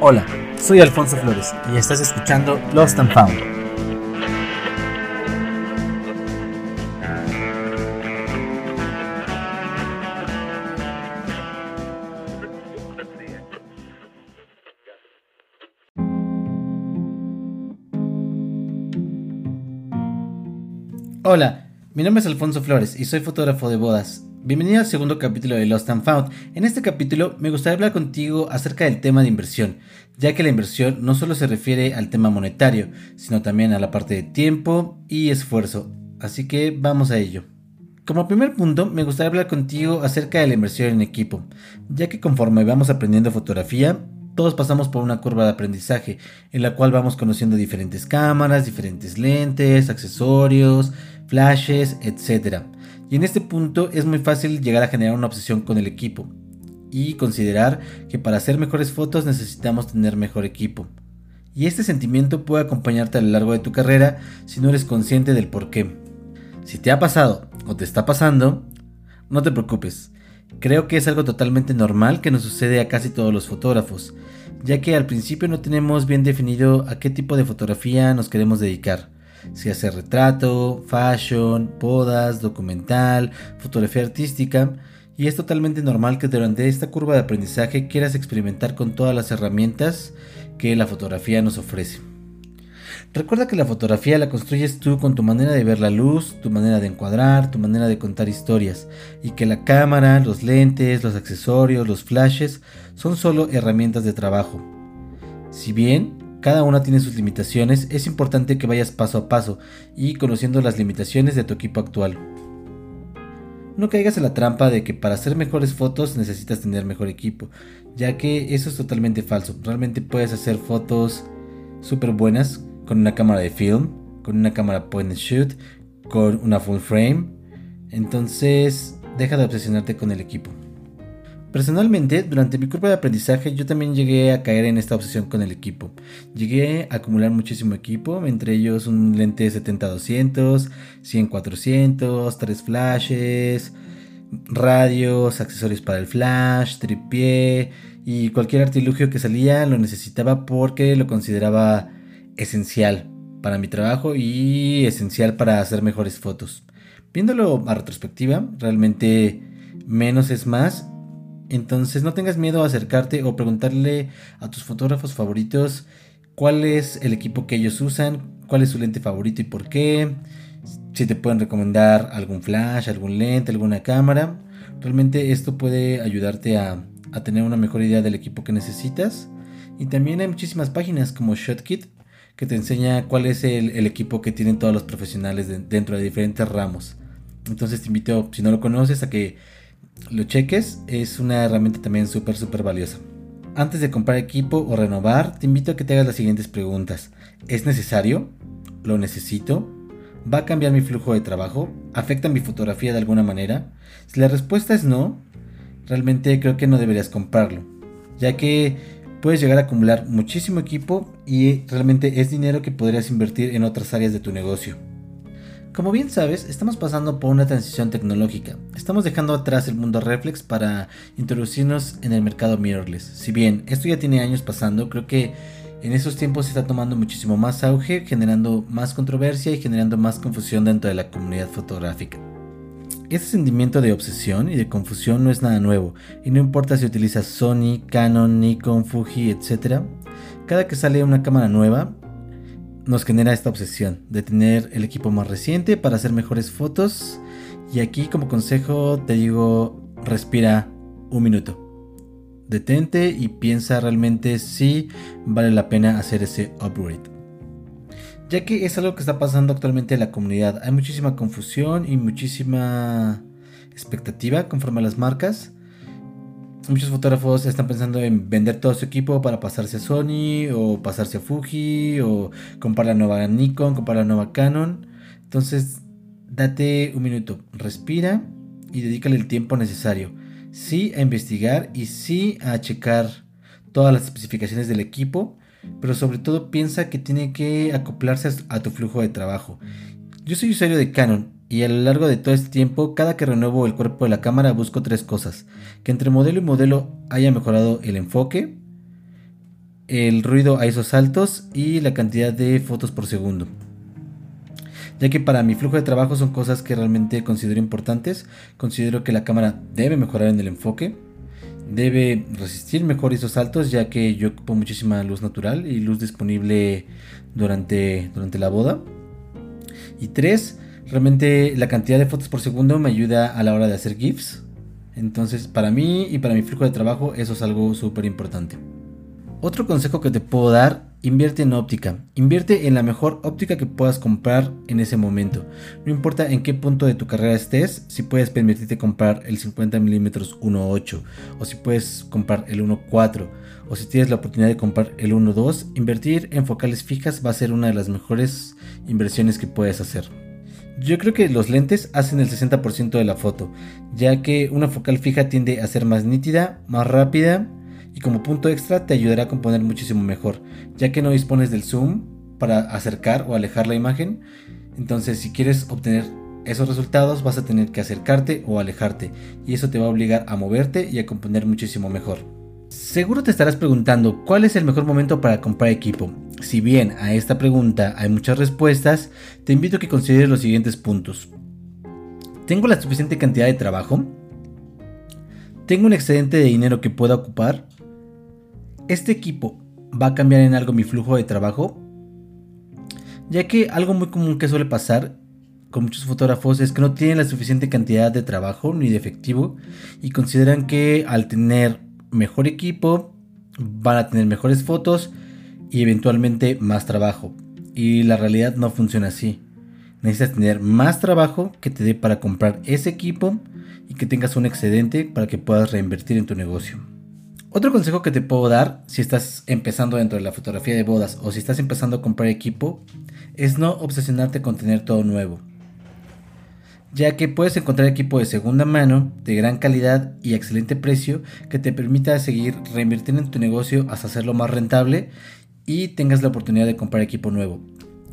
Hola, soy Alfonso Flores y estás escuchando Lost and Found. Hola, mi nombre es Alfonso Flores y soy fotógrafo de bodas. Bienvenido al segundo capítulo de Lost and Found. En este capítulo me gustaría hablar contigo acerca del tema de inversión, ya que la inversión no solo se refiere al tema monetario, sino también a la parte de tiempo y esfuerzo. Así que vamos a ello. Como primer punto, me gustaría hablar contigo acerca de la inversión en equipo, ya que conforme vamos aprendiendo fotografía, todos pasamos por una curva de aprendizaje en la cual vamos conociendo diferentes cámaras, diferentes lentes, accesorios, flashes, etc. Y en este punto es muy fácil llegar a generar una obsesión con el equipo y considerar que para hacer mejores fotos necesitamos tener mejor equipo. Y este sentimiento puede acompañarte a lo largo de tu carrera si no eres consciente del por qué. Si te ha pasado o te está pasando, no te preocupes. Creo que es algo totalmente normal que nos sucede a casi todos los fotógrafos, ya que al principio no tenemos bien definido a qué tipo de fotografía nos queremos dedicar si hacer retrato, fashion, bodas, documental, fotografía artística, y es totalmente normal que durante esta curva de aprendizaje quieras experimentar con todas las herramientas que la fotografía nos ofrece. Recuerda que la fotografía la construyes tú con tu manera de ver la luz, tu manera de encuadrar, tu manera de contar historias, y que la cámara, los lentes, los accesorios, los flashes son solo herramientas de trabajo. Si bien cada una tiene sus limitaciones, es importante que vayas paso a paso y conociendo las limitaciones de tu equipo actual. No caigas en la trampa de que para hacer mejores fotos necesitas tener mejor equipo, ya que eso es totalmente falso. Realmente puedes hacer fotos súper buenas con una cámara de film, con una cámara point and shoot, con una full frame. Entonces, deja de obsesionarte con el equipo. Personalmente, durante mi curva de aprendizaje yo también llegué a caer en esta obsesión con el equipo. Llegué a acumular muchísimo equipo, entre ellos un lente 70-200, 100-400, 3 flashes, radios, accesorios para el flash, tripié y cualquier artilugio que salía lo necesitaba porque lo consideraba esencial para mi trabajo y esencial para hacer mejores fotos. Viéndolo a retrospectiva, realmente menos es más entonces no tengas miedo a acercarte o preguntarle a tus fotógrafos favoritos cuál es el equipo que ellos usan, cuál es su lente favorito y por qué, si te pueden recomendar algún flash, algún lente, alguna cámara. Realmente esto puede ayudarte a, tener una mejor idea del equipo que necesitas. Y también hay muchísimas páginas como ShotKit que te enseña cuál es el, equipo que tienen todos los profesionales dentro de diferentes ramos. Entonces te invito, si no lo conoces, a que lo cheques, es una herramienta también súper, súper valiosa. Antes de comprar equipo o renovar, te invito a que te hagas las siguientes preguntas. ¿Es necesario? ¿Lo necesito? ¿Va a cambiar mi flujo de trabajo? ¿Afecta mi fotografía de alguna manera? Si la respuesta es no, realmente creo que no deberías comprarlo, ya que puedes llegar a acumular muchísimo equipo y realmente es dinero que podrías invertir en otras áreas de tu negocio. Como bien sabes, estamos pasando por una transición tecnológica. Estamos dejando atrás el mundo reflex para introducirnos en el mercado mirrorless. Si bien esto ya tiene años pasando, creo que en esos tiempos se está tomando muchísimo más auge, generando más controversia y generando más confusión dentro de la comunidad fotográfica. Este sentimiento de obsesión y de confusión no es nada nuevo, y no importa si utilizas Sony, Canon, Nikon, Fuji, etc. Cada que sale una cámara nueva, nos genera esta obsesión de tener el equipo más reciente para hacer mejores fotos. Y aquí como consejo te digo, respira un minuto. Detente y piensa realmente si vale la pena hacer ese upgrade. Ya que es algo que está pasando actualmente en la comunidad. Hay muchísima confusión y muchísima expectativa conforme a las marcas muchos fotógrafos están pensando en vender todo su equipo para pasarse a Sony o pasarse a Fuji o comprar la nueva Nikon, comprar la nueva Canon. Entonces, date un minuto, respira y dedícale el tiempo necesario. Sí a investigar y sí a checar todas las especificaciones del equipo, pero sobre todo piensa que tiene que acoplarse a tu flujo de trabajo. Yo soy usuario de Canon y a lo largo de todo este tiempo, cada que renuevo el cuerpo de la cámara busco tres cosas. Que entre modelo y modelo haya mejorado el enfoque, el ruido a esos altos y la cantidad de fotos por segundo. Ya que para mi flujo de trabajo son cosas que realmente considero importantes. Considero que la cámara debe mejorar en el enfoque. Debe resistir mejor esos saltos ya que yo ocupo muchísima luz natural y luz disponible durante, durante la boda. Y tres, realmente la cantidad de fotos por segundo me ayuda a la hora de hacer GIFs. Entonces para mí y para mi flujo de trabajo eso es algo súper importante. Otro consejo que te puedo dar, invierte en óptica. Invierte en la mejor óptica que puedas comprar en ese momento. No importa en qué punto de tu carrera estés, si puedes permitirte comprar el 50 mm 1.8 o si puedes comprar el 1.4 o si tienes la oportunidad de comprar el 1.2, invertir en focales fijas va a ser una de las mejores inversiones que puedes hacer. Yo creo que los lentes hacen el 60% de la foto, ya que una focal fija tiende a ser más nítida, más rápida y como punto extra te ayudará a componer muchísimo mejor, ya que no dispones del zoom para acercar o alejar la imagen. Entonces si quieres obtener esos resultados vas a tener que acercarte o alejarte y eso te va a obligar a moverte y a componer muchísimo mejor. Seguro te estarás preguntando cuál es el mejor momento para comprar equipo. Si bien a esta pregunta hay muchas respuestas, te invito a que consideres los siguientes puntos. ¿Tengo la suficiente cantidad de trabajo? ¿Tengo un excedente de dinero que pueda ocupar? ¿Este equipo va a cambiar en algo mi flujo de trabajo? Ya que algo muy común que suele pasar con muchos fotógrafos es que no tienen la suficiente cantidad de trabajo ni de efectivo y consideran que al tener mejor equipo van a tener mejores fotos y eventualmente más trabajo. Y la realidad no funciona así. Necesitas tener más trabajo que te dé para comprar ese equipo y que tengas un excedente para que puedas reinvertir en tu negocio. Otro consejo que te puedo dar si estás empezando dentro de la fotografía de bodas o si estás empezando a comprar equipo es no obsesionarte con tener todo nuevo. Ya que puedes encontrar equipo de segunda mano, de gran calidad y excelente precio que te permita seguir reinvirtiendo en tu negocio hasta hacerlo más rentable y tengas la oportunidad de comprar equipo nuevo.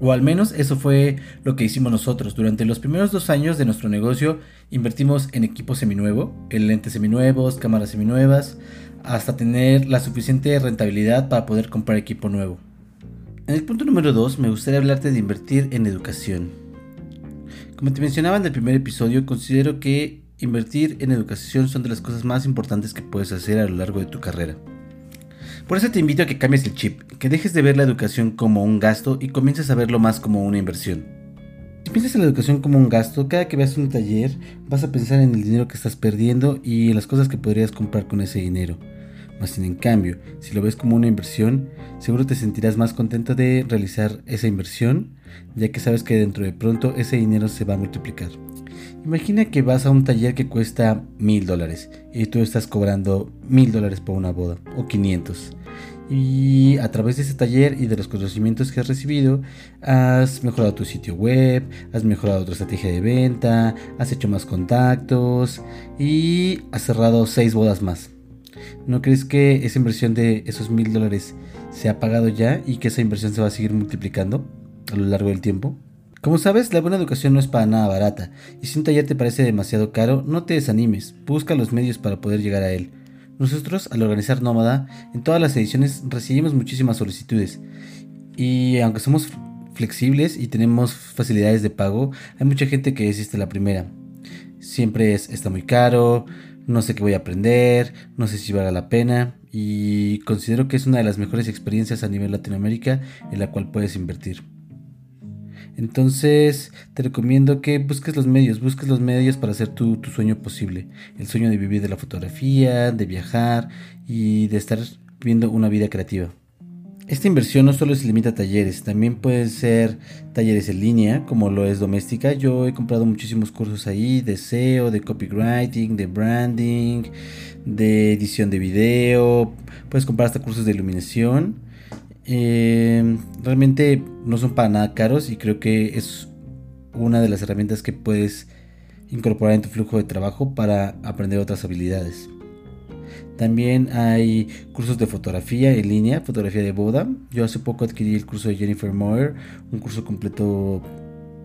O al menos eso fue lo que hicimos nosotros. Durante los primeros dos años de nuestro negocio invertimos en equipo seminuevo, en lentes seminuevos, cámaras seminuevas, hasta tener la suficiente rentabilidad para poder comprar equipo nuevo. En el punto número 2 me gustaría hablarte de invertir en educación. Como te mencionaba en el primer episodio, considero que invertir en educación son de las cosas más importantes que puedes hacer a lo largo de tu carrera. Por eso te invito a que cambies el chip, que dejes de ver la educación como un gasto y comiences a verlo más como una inversión. Si piensas en la educación como un gasto, cada que veas un taller vas a pensar en el dinero que estás perdiendo y en las cosas que podrías comprar con ese dinero. Más en cambio, si lo ves como una inversión, seguro te sentirás más contento de realizar esa inversión, ya que sabes que dentro de pronto ese dinero se va a multiplicar. Imagina que vas a un taller que cuesta mil dólares y tú estás cobrando mil dólares por una boda o 500. Y a través de ese taller y de los conocimientos que has recibido, has mejorado tu sitio web, has mejorado tu estrategia de venta, has hecho más contactos y has cerrado seis bodas más. ¿No crees que esa inversión de esos mil dólares se ha pagado ya y que esa inversión se va a seguir multiplicando a lo largo del tiempo? Como sabes, la buena educación no es para nada barata, y si un taller te parece demasiado caro, no te desanimes, busca los medios para poder llegar a él. Nosotros, al organizar Nómada, en todas las ediciones recibimos muchísimas solicitudes, y aunque somos flexibles y tenemos facilidades de pago, hay mucha gente que desiste la primera. Siempre es, está muy caro, no sé qué voy a aprender, no sé si valga la pena y considero que es una de las mejores experiencias a nivel Latinoamérica en la cual puedes invertir. Entonces te recomiendo que busques los medios, busques los medios para hacer tu, tu, sueño posible. El sueño de vivir de la fotografía, de viajar y de estar viviendo una vida creativa. Esta inversión no solo se limita a talleres, también pueden ser talleres en línea, como lo es doméstica. Yo he comprado muchísimos cursos ahí de SEO, de copywriting, de branding, de edición de video. Puedes comprar hasta cursos de iluminación. Eh, realmente no son para nada caros y creo que es una de las herramientas que puedes incorporar en tu flujo de trabajo para aprender otras habilidades. También hay cursos de fotografía en línea, fotografía de boda. Yo hace poco adquirí el curso de Jennifer Moore, un curso completo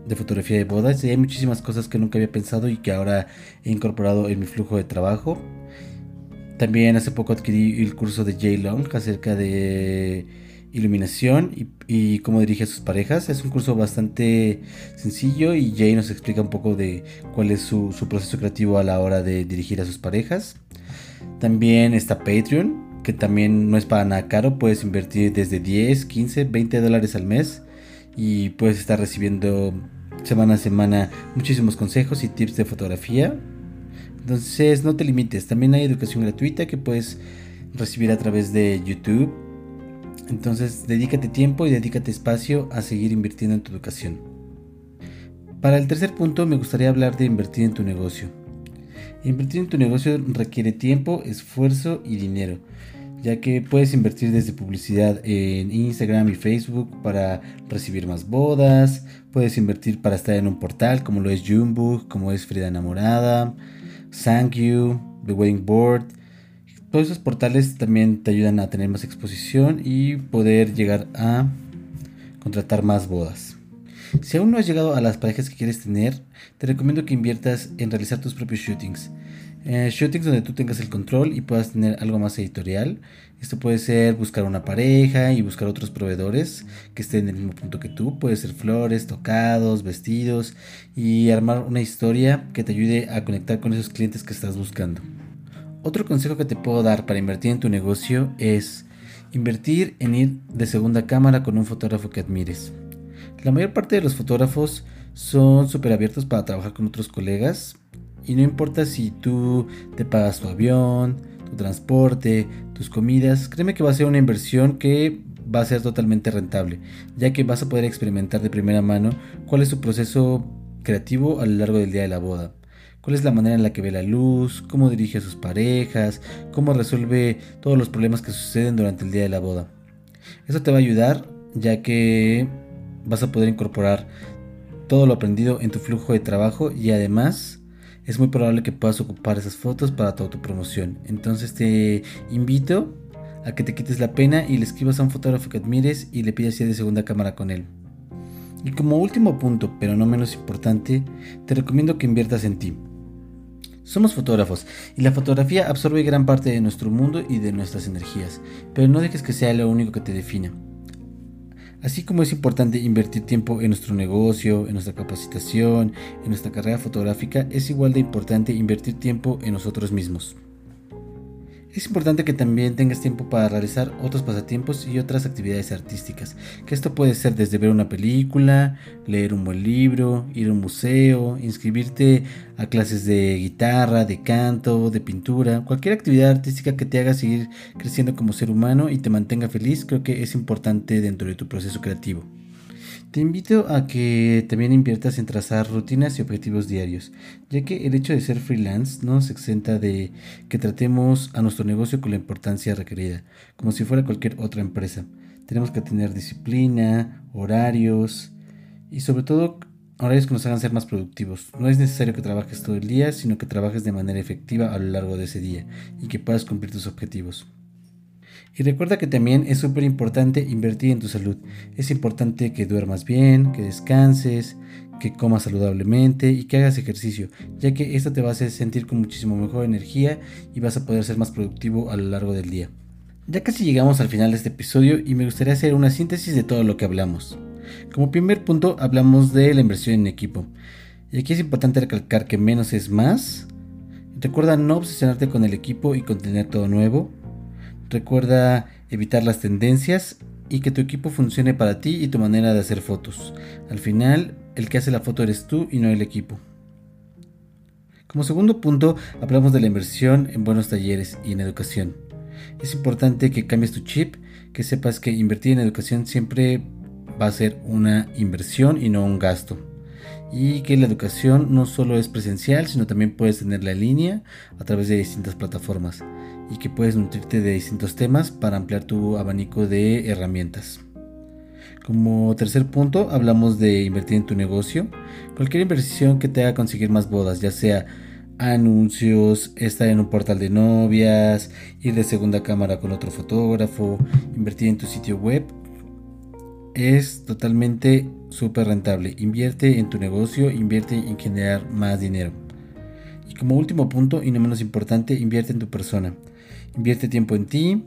de fotografía de bodas y hay muchísimas cosas que nunca había pensado y que ahora he incorporado en mi flujo de trabajo. También hace poco adquirí el curso de Jay Long acerca de iluminación y, cómo dirige a sus parejas. Es un curso bastante sencillo y Jay nos explica un poco de cuál es su, su proceso creativo a la hora de dirigir a sus parejas. También está Patreon, que también no es para nada caro. Puedes invertir desde 10, 15, 20 dólares al mes y puedes estar recibiendo semana a semana muchísimos consejos y tips de fotografía. Entonces no te limites, también hay educación gratuita que puedes recibir a través de YouTube. Entonces dedícate tiempo y dedícate espacio a seguir invirtiendo en tu educación. Para el tercer punto me gustaría hablar de invertir en tu negocio. Invertir en tu negocio requiere tiempo, esfuerzo y dinero ya que puedes invertir desde publicidad en Instagram y Facebook para recibir más bodas, puedes invertir para estar en un portal como lo es Junebook, como es Frida Enamorada, Thank You, The Wedding Board. Todos esos portales también te ayudan a tener más exposición y poder llegar a contratar más bodas. Si aún no has llegado a las parejas que quieres tener, te recomiendo que inviertas en realizar tus propios shootings. Eh, shootings donde tú tengas el control y puedas tener algo más editorial. Esto puede ser buscar una pareja y buscar otros proveedores que estén en el mismo punto que tú. Puede ser flores, tocados, vestidos y armar una historia que te ayude a conectar con esos clientes que estás buscando. Otro consejo que te puedo dar para invertir en tu negocio es invertir en ir de segunda cámara con un fotógrafo que admires. La mayor parte de los fotógrafos son súper abiertos para trabajar con otros colegas, y no importa si tú te pagas tu avión, tu transporte, tus comidas, créeme que va a ser una inversión que va a ser totalmente rentable, ya que vas a poder experimentar de primera mano cuál es su proceso creativo a lo largo del día de la boda. Cuál es la manera en la que ve la luz, cómo dirige a sus parejas, cómo resuelve todos los problemas que suceden durante el día de la boda. Eso te va a ayudar ya que vas a poder incorporar todo lo aprendido en tu flujo de trabajo y además es muy probable que puedas ocupar esas fotos para tu promoción. Entonces te invito a que te quites la pena y le escribas a un fotógrafo que admires y le pidas ir de segunda cámara con él. Y como último punto, pero no menos importante, te recomiendo que inviertas en ti. Somos fotógrafos y la fotografía absorbe gran parte de nuestro mundo y de nuestras energías, pero no dejes que sea lo único que te defina. Así como es importante invertir tiempo en nuestro negocio, en nuestra capacitación, en nuestra carrera fotográfica, es igual de importante invertir tiempo en nosotros mismos. Es importante que también tengas tiempo para realizar otros pasatiempos y otras actividades artísticas, que esto puede ser desde ver una película, leer un buen libro, ir a un museo, inscribirte a clases de guitarra, de canto, de pintura, cualquier actividad artística que te haga seguir creciendo como ser humano y te mantenga feliz, creo que es importante dentro de tu proceso creativo. Te invito a que también inviertas en trazar rutinas y objetivos diarios, ya que el hecho de ser freelance no nos exenta de que tratemos a nuestro negocio con la importancia requerida, como si fuera cualquier otra empresa. Tenemos que tener disciplina, horarios y sobre todo horarios que nos hagan ser más productivos. No es necesario que trabajes todo el día, sino que trabajes de manera efectiva a lo largo de ese día y que puedas cumplir tus objetivos. Y recuerda que también es súper importante invertir en tu salud. Es importante que duermas bien, que descanses, que comas saludablemente y que hagas ejercicio, ya que esto te va a hacer sentir con muchísimo mejor energía y vas a poder ser más productivo a lo largo del día. Ya casi llegamos al final de este episodio y me gustaría hacer una síntesis de todo lo que hablamos. Como primer punto hablamos de la inversión en equipo. Y aquí es importante recalcar que menos es más. Recuerda no obsesionarte con el equipo y con tener todo nuevo. Recuerda evitar las tendencias y que tu equipo funcione para ti y tu manera de hacer fotos. Al final, el que hace la foto eres tú y no el equipo. Como segundo punto, hablamos de la inversión en buenos talleres y en educación. Es importante que cambies tu chip, que sepas que invertir en educación siempre va a ser una inversión y no un gasto. Y que la educación no solo es presencial, sino también puedes tenerla en línea a través de distintas plataformas y que puedes nutrirte de distintos temas para ampliar tu abanico de herramientas. Como tercer punto, hablamos de invertir en tu negocio. Cualquier inversión que te haga conseguir más bodas, ya sea anuncios, estar en un portal de novias, ir de segunda cámara con otro fotógrafo, invertir en tu sitio web, es totalmente súper rentable. Invierte en tu negocio, invierte en generar más dinero. Y como último punto y no menos importante, invierte en tu persona. Invierte tiempo en ti,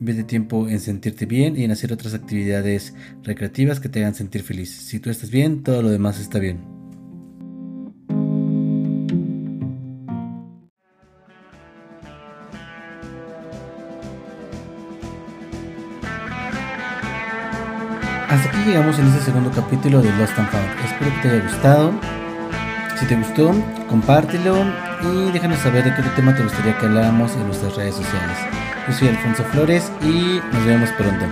invierte tiempo en sentirte bien y en hacer otras actividades recreativas que te hagan sentir feliz. Si tú estás bien, todo lo demás está bien. Hasta aquí llegamos en este segundo capítulo de Lost and Found. Espero que te haya gustado. Si te gustó, compártelo y déjanos saber de qué tema te gustaría que habláramos en nuestras redes sociales. Yo soy Alfonso Flores y nos vemos pronto.